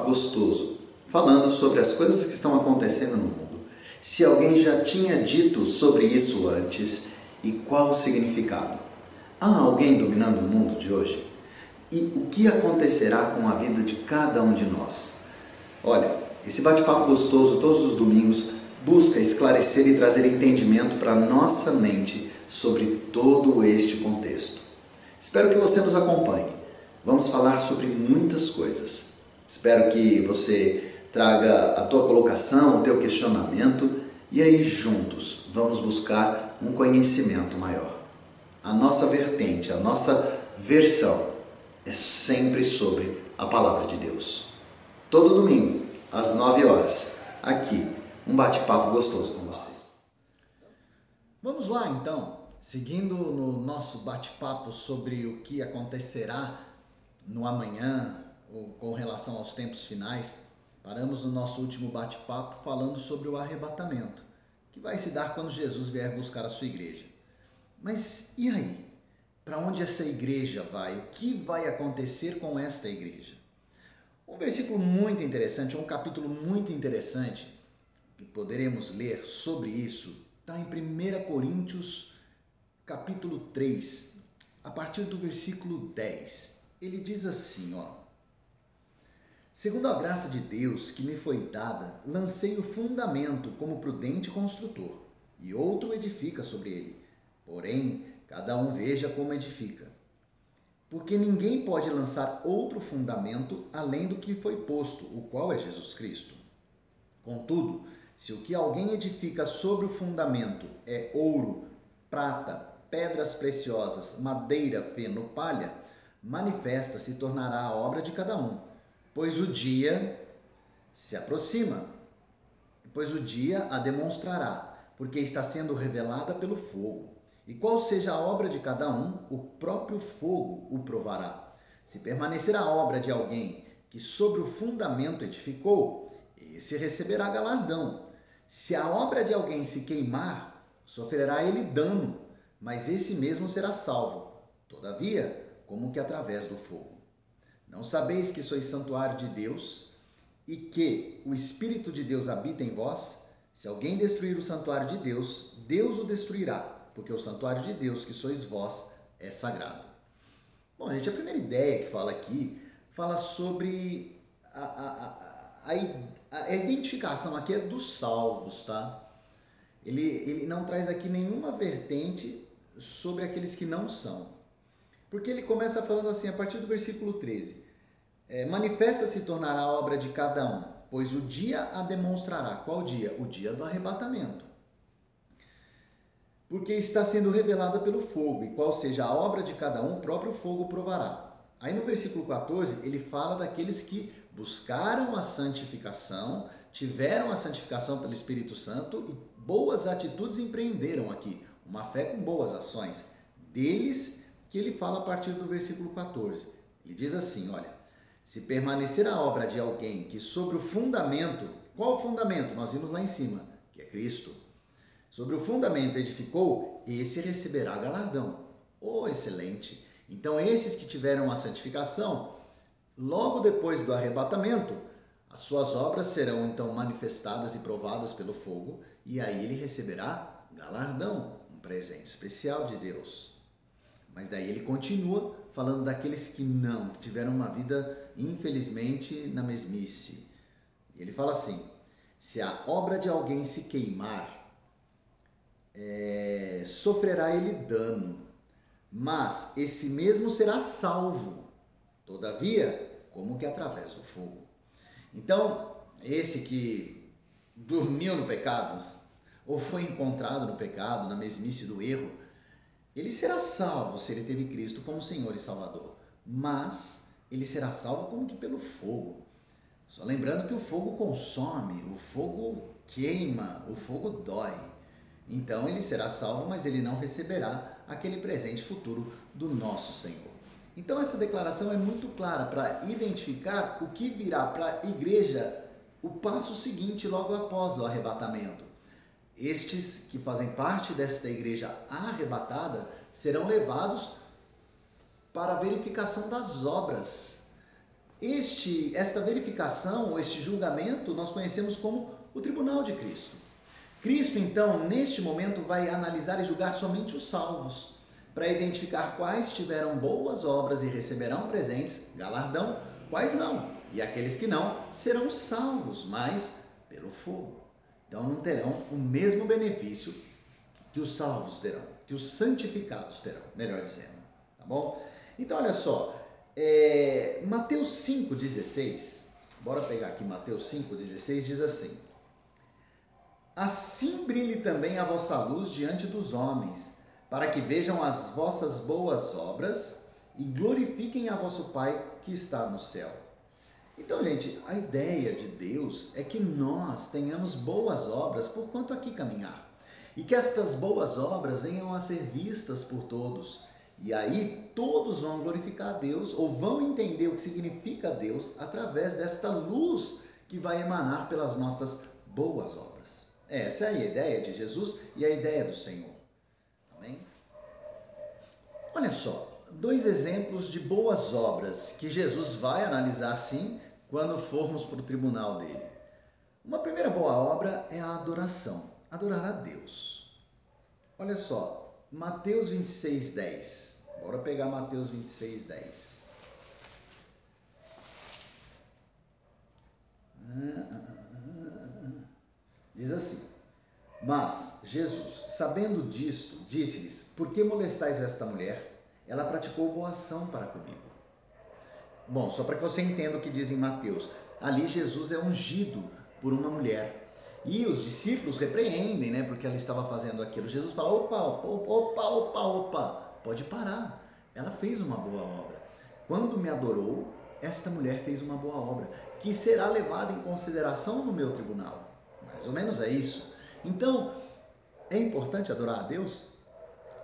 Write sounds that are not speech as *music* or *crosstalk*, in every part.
bate-papo gostoso, falando sobre as coisas que estão acontecendo no mundo. Se alguém já tinha dito sobre isso antes e qual o significado. Há alguém dominando o mundo de hoje? E o que acontecerá com a vida de cada um de nós? Olha, esse bate-papo gostoso todos os domingos busca esclarecer e trazer entendimento para nossa mente sobre todo este contexto. Espero que você nos acompanhe. Vamos falar sobre muitas coisas. Espero que você traga a tua colocação, o teu questionamento e aí juntos vamos buscar um conhecimento maior. A nossa vertente, a nossa versão é sempre sobre a palavra de Deus. Todo domingo, às 9 horas, aqui, um bate-papo gostoso com você. Vamos lá então, seguindo no nosso bate-papo sobre o que acontecerá no amanhã com relação aos tempos finais. Paramos no nosso último bate-papo falando sobre o arrebatamento, que vai se dar quando Jesus vier buscar a sua igreja. Mas e aí? Para onde essa igreja vai? O que vai acontecer com esta igreja? Um versículo muito interessante, um capítulo muito interessante que poderemos ler sobre isso está em 1 Coríntios, capítulo 3, a partir do versículo 10. Ele diz assim, ó: Segundo a graça de Deus que me foi dada, lancei o fundamento como prudente construtor, e outro edifica sobre ele. Porém, cada um veja como edifica. Porque ninguém pode lançar outro fundamento além do que foi posto, o qual é Jesus Cristo. Contudo, se o que alguém edifica sobre o fundamento é ouro, prata, pedras preciosas, madeira, feno, palha, manifesta se tornará a obra de cada um pois o dia se aproxima, pois o dia a demonstrará, porque está sendo revelada pelo fogo. E qual seja a obra de cada um, o próprio fogo o provará. Se permanecer a obra de alguém que sobre o fundamento edificou, esse receberá galardão. Se a obra de alguém se queimar, sofrerá ele dano, mas esse mesmo será salvo, todavia, como que através do fogo. Não sabeis que sois santuário de Deus e que o Espírito de Deus habita em vós? Se alguém destruir o santuário de Deus, Deus o destruirá, porque o santuário de Deus, que sois vós, é sagrado. Bom, gente, a primeira ideia que fala aqui fala sobre a, a, a, a identificação aqui é dos salvos, tá? Ele, ele não traz aqui nenhuma vertente sobre aqueles que não são. Porque ele começa falando assim, a partir do versículo 13: é, Manifesta-se tornará a obra de cada um, pois o dia a demonstrará. Qual dia? O dia do arrebatamento. Porque está sendo revelada pelo fogo, e qual seja a obra de cada um, o próprio fogo provará. Aí no versículo 14, ele fala daqueles que buscaram a santificação, tiveram a santificação pelo Espírito Santo e boas atitudes empreenderam aqui, uma fé com boas ações. Deles que ele fala a partir do versículo 14. Ele diz assim: olha, se permanecer a obra de alguém que sobre o fundamento, qual o fundamento? Nós vimos lá em cima, que é Cristo. Sobre o fundamento edificou, esse receberá galardão. Oh, excelente! Então, esses que tiveram a santificação, logo depois do arrebatamento, as suas obras serão então manifestadas e provadas pelo fogo, e aí ele receberá galardão, um presente especial de Deus. Mas daí ele continua falando daqueles que não, que tiveram uma vida, infelizmente, na mesmice. Ele fala assim: se a obra de alguém se queimar, é, sofrerá ele dano, mas esse mesmo será salvo, todavia, como que através do fogo. Então, esse que dormiu no pecado, *laughs* ou foi encontrado no pecado, na mesmice do erro, ele será salvo se ele teve Cristo como Senhor e Salvador, mas ele será salvo como que pelo fogo. Só lembrando que o fogo consome, o fogo queima, o fogo dói. Então ele será salvo, mas ele não receberá aquele presente futuro do nosso Senhor. Então essa declaração é muito clara para identificar o que virá para a igreja o passo seguinte logo após o arrebatamento. Estes que fazem parte desta igreja arrebatada serão levados para a verificação das obras. Este, esta verificação, este julgamento, nós conhecemos como o tribunal de Cristo. Cristo, então, neste momento, vai analisar e julgar somente os salvos, para identificar quais tiveram boas obras e receberão presentes, galardão, quais não. E aqueles que não serão salvos, mas pelo fogo. Então não terão o mesmo benefício que os salvos terão, que os santificados terão, melhor dizendo. Tá bom? Então olha só, é, Mateus 5,16, bora pegar aqui Mateus 5,16, diz assim: Assim brilhe também a vossa luz diante dos homens, para que vejam as vossas boas obras e glorifiquem a vosso Pai que está no céu. Então, gente, a ideia de Deus é que nós tenhamos boas obras por quanto aqui caminhar. E que estas boas obras venham a ser vistas por todos. E aí todos vão glorificar a Deus ou vão entender o que significa Deus através desta luz que vai emanar pelas nossas boas obras. Essa é a ideia de Jesus e a ideia do Senhor. Amém? Olha só, dois exemplos de boas obras que Jesus vai analisar sim quando formos para o tribunal dele. Uma primeira boa obra é a adoração, adorar a Deus. Olha só, Mateus 26, 10. Bora pegar Mateus 26, 10. Diz assim: Mas Jesus, sabendo disto, disse-lhes: Por que molestais esta mulher? Ela praticou boa ação para comigo. Bom, só para que você entenda o que diz em Mateus. Ali Jesus é ungido por uma mulher. E os discípulos repreendem, né? Porque ela estava fazendo aquilo. Jesus fala: opa, opa, opa, opa, opa, pode parar. Ela fez uma boa obra. Quando me adorou, esta mulher fez uma boa obra, que será levada em consideração no meu tribunal. Mais ou menos é isso. Então, é importante adorar a Deus?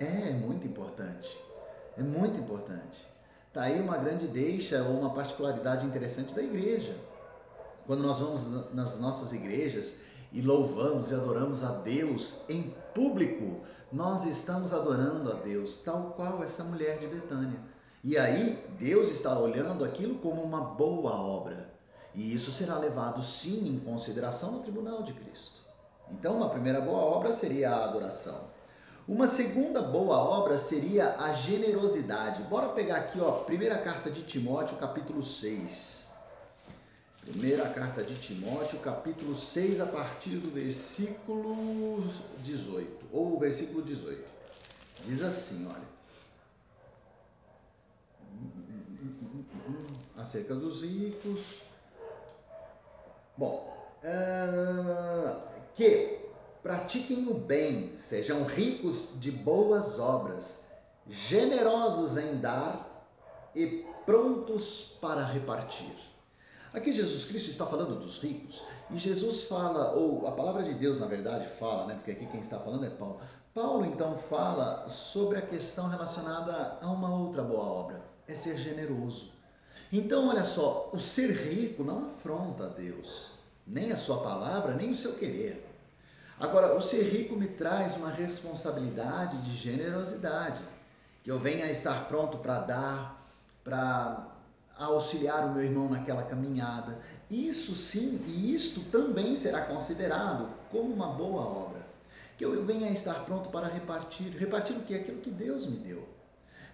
É, é muito importante. É muito importante. Está aí uma grande deixa ou uma particularidade interessante da igreja. Quando nós vamos nas nossas igrejas e louvamos e adoramos a Deus em público, nós estamos adorando a Deus, tal qual essa mulher de Betânia. E aí, Deus está olhando aquilo como uma boa obra. E isso será levado sim em consideração no tribunal de Cristo. Então, uma primeira boa obra seria a adoração. Uma segunda boa obra seria a generosidade. Bora pegar aqui, ó, primeira carta de Timóteo, capítulo 6. Primeira carta de Timóteo, capítulo 6, a partir do versículo 18, ou o versículo 18. Diz assim, olha. Acerca dos ricos. Bom, uh, que Pratiquem o bem, sejam ricos de boas obras, generosos em dar e prontos para repartir. Aqui Jesus Cristo está falando dos ricos e Jesus fala, ou a palavra de Deus na verdade fala, né? Porque aqui quem está falando é Paulo. Paulo então fala sobre a questão relacionada a uma outra boa obra, é ser generoso. Então, olha só, o ser rico não afronta a Deus, nem a sua palavra, nem o seu querer. Agora, o ser rico me traz uma responsabilidade de generosidade, que eu venha a estar pronto para dar, para auxiliar o meu irmão naquela caminhada. Isso sim, e isto também será considerado como uma boa obra. Que eu venha a estar pronto para repartir. Repartir o que? Aquilo que Deus me deu.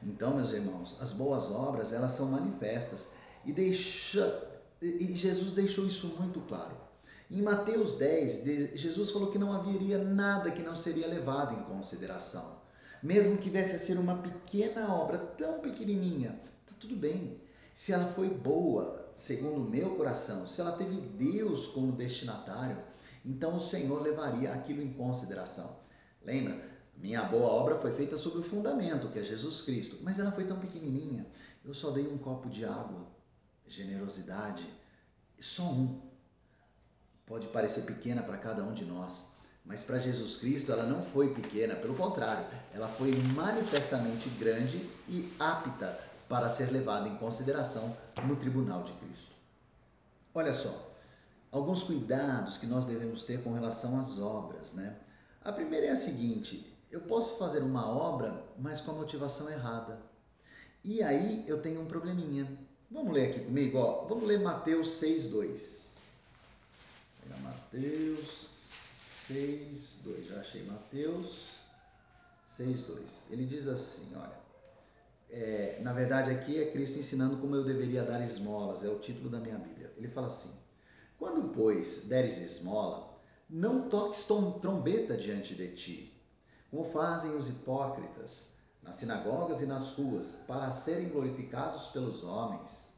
Então, meus irmãos, as boas obras, elas são manifestas. E, deixa, e Jesus deixou isso muito claro. Em Mateus 10, Jesus falou que não haveria nada que não seria levado em consideração. Mesmo que viesse a ser uma pequena obra, tão pequenininha, tá tudo bem. Se ela foi boa, segundo o meu coração, se ela teve Deus como destinatário, então o Senhor levaria aquilo em consideração. Lembra? Minha boa obra foi feita sobre o fundamento, que é Jesus Cristo, mas ela foi tão pequenininha. Eu só dei um copo de água. Generosidade, só um pode parecer pequena para cada um de nós, mas para Jesus Cristo ela não foi pequena, pelo contrário, ela foi manifestamente grande e apta para ser levada em consideração no tribunal de Cristo. Olha só, alguns cuidados que nós devemos ter com relação às obras, né? A primeira é a seguinte: eu posso fazer uma obra, mas com a motivação errada. E aí eu tenho um probleminha. Vamos ler aqui comigo, ó. Vamos ler Mateus 6:2. Mateus 6:2. Já achei Mateus 6:2. Ele diz assim, olha, é, na verdade aqui é Cristo ensinando como eu deveria dar esmolas, é o título da minha Bíblia. Ele fala assim: Quando, pois, deres esmola, não toques trombeta diante de ti, como fazem os hipócritas nas sinagogas e nas ruas, para serem glorificados pelos homens.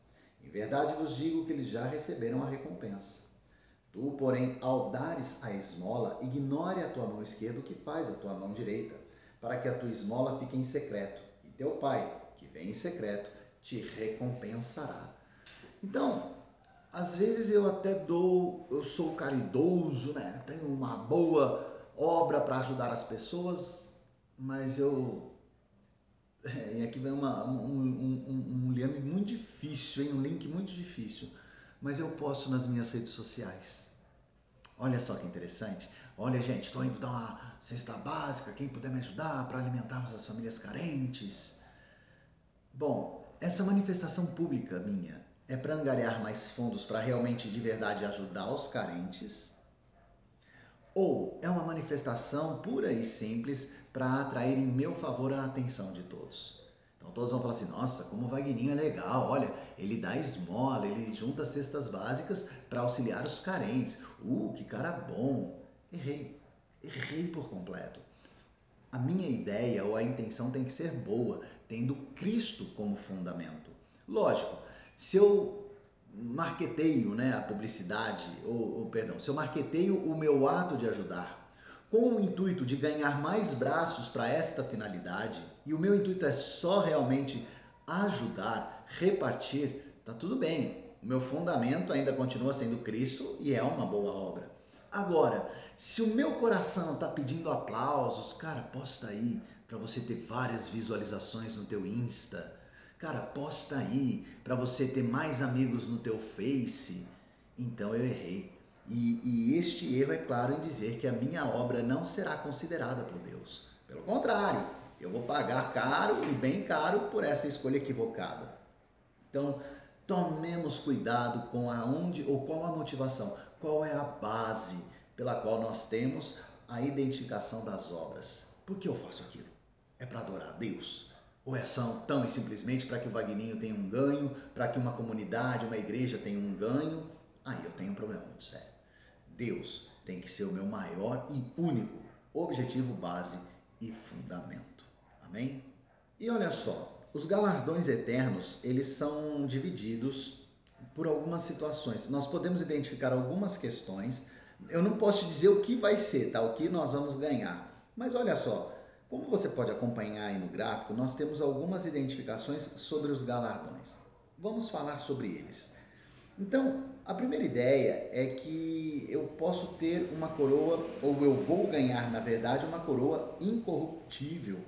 Em verdade vos digo que eles já receberam a recompensa. Tu, porém, ao dares a esmola, ignore a tua mão esquerda o que faz a tua mão direita, para que a tua esmola fique em secreto, e teu pai, que vem em secreto, te recompensará. Então, às vezes eu até dou, eu sou caridoso, né? Tenho uma boa obra para ajudar as pessoas, mas eu. É, e aqui vem uma, um, um, um, um muito difícil, hein? um link muito difícil. Mas eu posto nas minhas redes sociais. Olha só que interessante. Olha, gente, estou indo dar uma cesta básica, quem puder me ajudar para alimentarmos as famílias carentes. Bom, essa manifestação pública minha é para angariar mais fundos para realmente de verdade ajudar os carentes? Ou é uma manifestação pura e simples para atrair em meu favor a atenção de todos? Então todos vão falar assim: nossa, como o Vagninho é legal, olha, ele dá esmola, ele junta cestas básicas para auxiliar os carentes. Uh, que cara bom! Errei, errei por completo. A minha ideia ou a intenção tem que ser boa, tendo Cristo como fundamento. Lógico, se eu marqueteio né, a publicidade, ou, ou perdão, se eu marqueteio o meu ato de ajudar com o intuito de ganhar mais braços para esta finalidade, e o meu intuito é só realmente ajudar, repartir, tá tudo bem. O meu fundamento ainda continua sendo Cristo e é uma boa obra. Agora, se o meu coração está pedindo aplausos, cara, posta aí para você ter várias visualizações no teu Insta Cara, posta aí para você ter mais amigos no teu Face. Então eu errei. E, e, este erro é claro em dizer que a minha obra não será considerada por Deus. Pelo contrário, eu vou pagar caro e bem caro por essa escolha equivocada. Então, tomemos cuidado com aonde ou qual a motivação, qual é a base pela qual nós temos a identificação das obras. Por que eu faço aquilo? É para adorar a Deus? Ou é só tão e simplesmente para que o Vagninho tenha um ganho, para que uma comunidade, uma igreja tenha um ganho? Aí eu tenho um problema muito sério. Deus tem que ser o meu maior e único objetivo, base e fundamento. Amém? E olha só, os galardões eternos, eles são divididos por algumas situações. Nós podemos identificar algumas questões. Eu não posso dizer o que vai ser, tá? O que nós vamos ganhar. Mas olha só, como você pode acompanhar aí no gráfico, nós temos algumas identificações sobre os galardões. Vamos falar sobre eles. Então, a primeira ideia é que eu posso ter uma coroa, ou eu vou ganhar, na verdade, uma coroa incorruptível,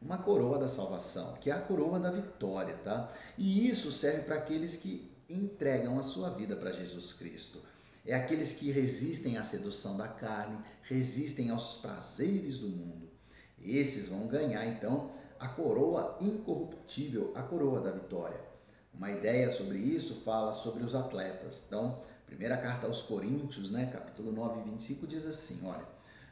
uma coroa da salvação, que é a coroa da vitória, tá? E isso serve para aqueles que entregam a sua vida para Jesus Cristo. É aqueles que resistem à sedução da carne, resistem aos prazeres do mundo. Esses vão ganhar então a coroa incorruptível, a coroa da vitória. Uma ideia sobre isso fala sobre os atletas. Então, primeira carta aos Coríntios, né, capítulo 9, 25 diz assim, olha: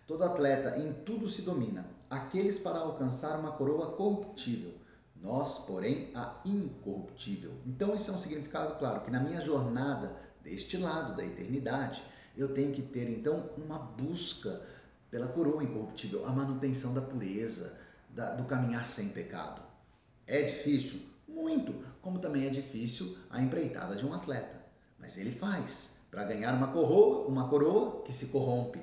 Todo atleta em tudo se domina, aqueles para alcançar uma coroa corruptível, nós, porém, a incorruptível. Então, isso é um significado claro que na minha jornada deste lado da eternidade, eu tenho que ter então uma busca pela coroa incorruptível, a manutenção da pureza, da, do caminhar sem pecado. É difícil? Muito, como também é difícil a empreitada de um atleta. Mas ele faz para ganhar uma coroa, uma coroa que se corrompe.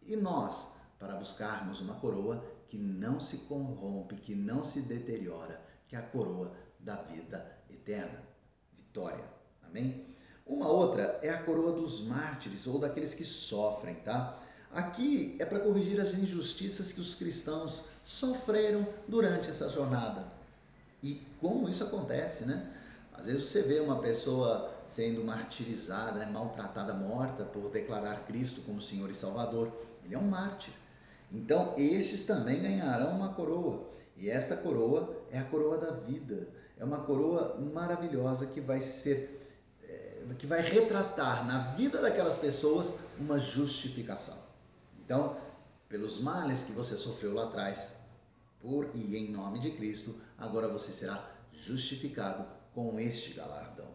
E nós, para buscarmos uma coroa que não se corrompe, que não se deteriora, que é a coroa da vida eterna. Vitória. Amém? Uma outra é a coroa dos mártires ou daqueles que sofrem, tá? Aqui é para corrigir as injustiças que os cristãos sofreram durante essa jornada. E como isso acontece, né? Às vezes você vê uma pessoa sendo martirizada, né, maltratada, morta por declarar Cristo como Senhor e Salvador. Ele é um mártir. Então, estes também ganharão uma coroa. E esta coroa é a coroa da vida. É uma coroa maravilhosa que vai ser é, que vai retratar na vida daquelas pessoas uma justificação. Então, pelos males que você sofreu lá atrás, por e em nome de Cristo, agora você será justificado com este galardão.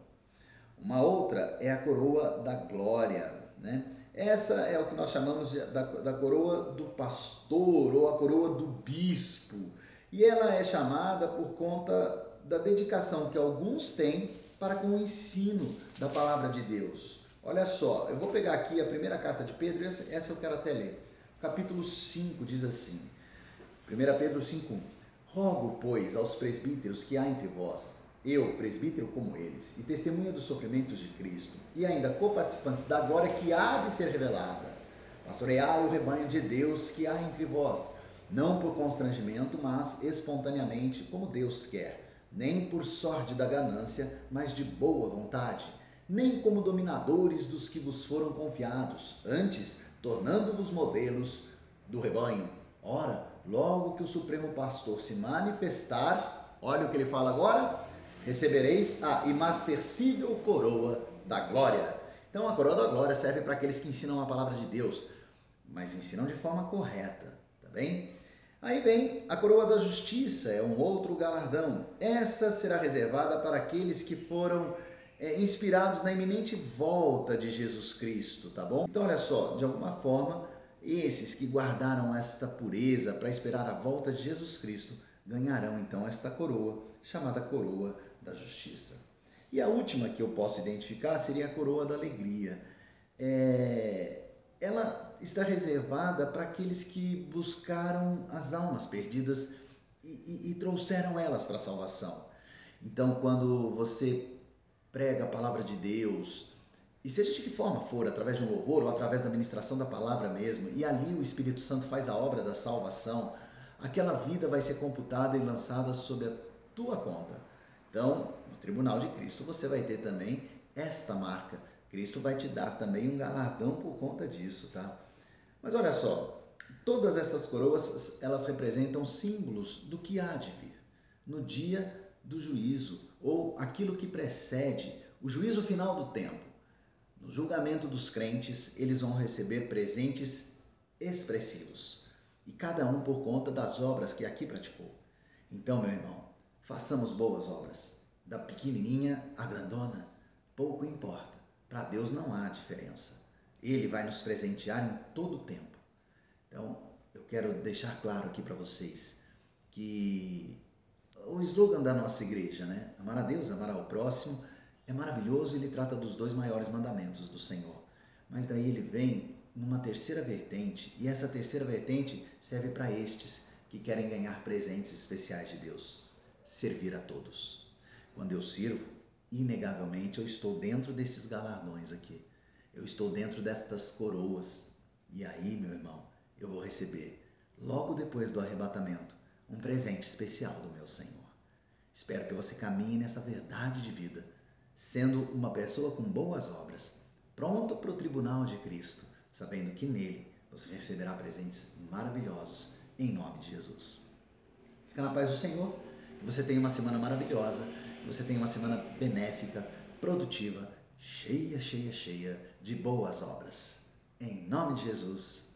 Uma outra é a coroa da glória, né? Essa é o que nós chamamos de, da, da coroa do pastor ou a coroa do bispo. E ela é chamada por conta da dedicação que alguns têm para com o ensino da palavra de Deus. Olha só, eu vou pegar aqui a primeira carta de Pedro, essa, essa eu quero até ler. Capítulo 5 diz assim: 1 Pedro 5,1 Rogo, pois, aos presbíteros que há entre vós, eu, presbítero como eles, e testemunha dos sofrimentos de Cristo, e ainda coparticipantes da glória que há de ser revelada, pastoreai o rebanho de Deus que há entre vós, não por constrangimento, mas espontaneamente, como Deus quer, nem por sorte da ganância, mas de boa vontade, nem como dominadores dos que vos foram confiados, antes tornando-vos modelos do rebanho. Ora, logo que o Supremo Pastor se manifestar, olha o que ele fala agora, recebereis a imarcessível coroa da glória. Então a coroa da glória serve para aqueles que ensinam a palavra de Deus, mas ensinam de forma correta, tá bem? Aí vem a coroa da justiça, é um outro galardão. Essa será reservada para aqueles que foram é, inspirados na iminente volta de Jesus Cristo, tá bom? Então olha só, de alguma forma, esses que guardaram esta pureza para esperar a volta de Jesus Cristo ganharão então esta coroa, chamada coroa da justiça. E a última que eu posso identificar seria a coroa da alegria. É, ela está reservada para aqueles que buscaram as almas perdidas e, e, e trouxeram elas para a salvação. Então, quando você prega a palavra de Deus, e seja de que forma for, através de um louvor ou através da ministração da palavra mesmo, e ali o Espírito Santo faz a obra da salvação, aquela vida vai ser computada e lançada sob a tua conta. Então, no tribunal de Cristo, você vai ter também esta marca. Cristo vai te dar também um galardão por conta disso, tá? Mas olha só, todas essas coroas, elas representam símbolos do que há de vir no dia do juízo ou aquilo que precede o juízo final do tempo. No julgamento dos crentes, eles vão receber presentes expressivos, e cada um por conta das obras que aqui praticou. Então, meu irmão, façamos boas obras, da pequenininha à grandona, pouco importa. Para Deus não há diferença. Ele vai nos presentear em todo o tempo. Então, eu quero deixar claro aqui para vocês que o slogan da nossa igreja, né? Amar a Deus, amar ao próximo, é maravilhoso ele trata dos dois maiores mandamentos do Senhor. Mas daí ele vem numa terceira vertente, e essa terceira vertente serve para estes que querem ganhar presentes especiais de Deus: servir a todos. Quando eu sirvo, inegavelmente eu estou dentro desses galardões aqui. Eu estou dentro destas coroas. E aí, meu irmão, eu vou receber, logo depois do arrebatamento, um presente especial do meu Senhor. Espero que você caminhe nessa verdade de vida, sendo uma pessoa com boas obras, pronto para o tribunal de Cristo, sabendo que nele você receberá presentes maravilhosos em nome de Jesus. Fica na paz do Senhor, que você tenha uma semana maravilhosa, que você tenha uma semana benéfica, produtiva, cheia, cheia, cheia de boas obras. Em nome de Jesus.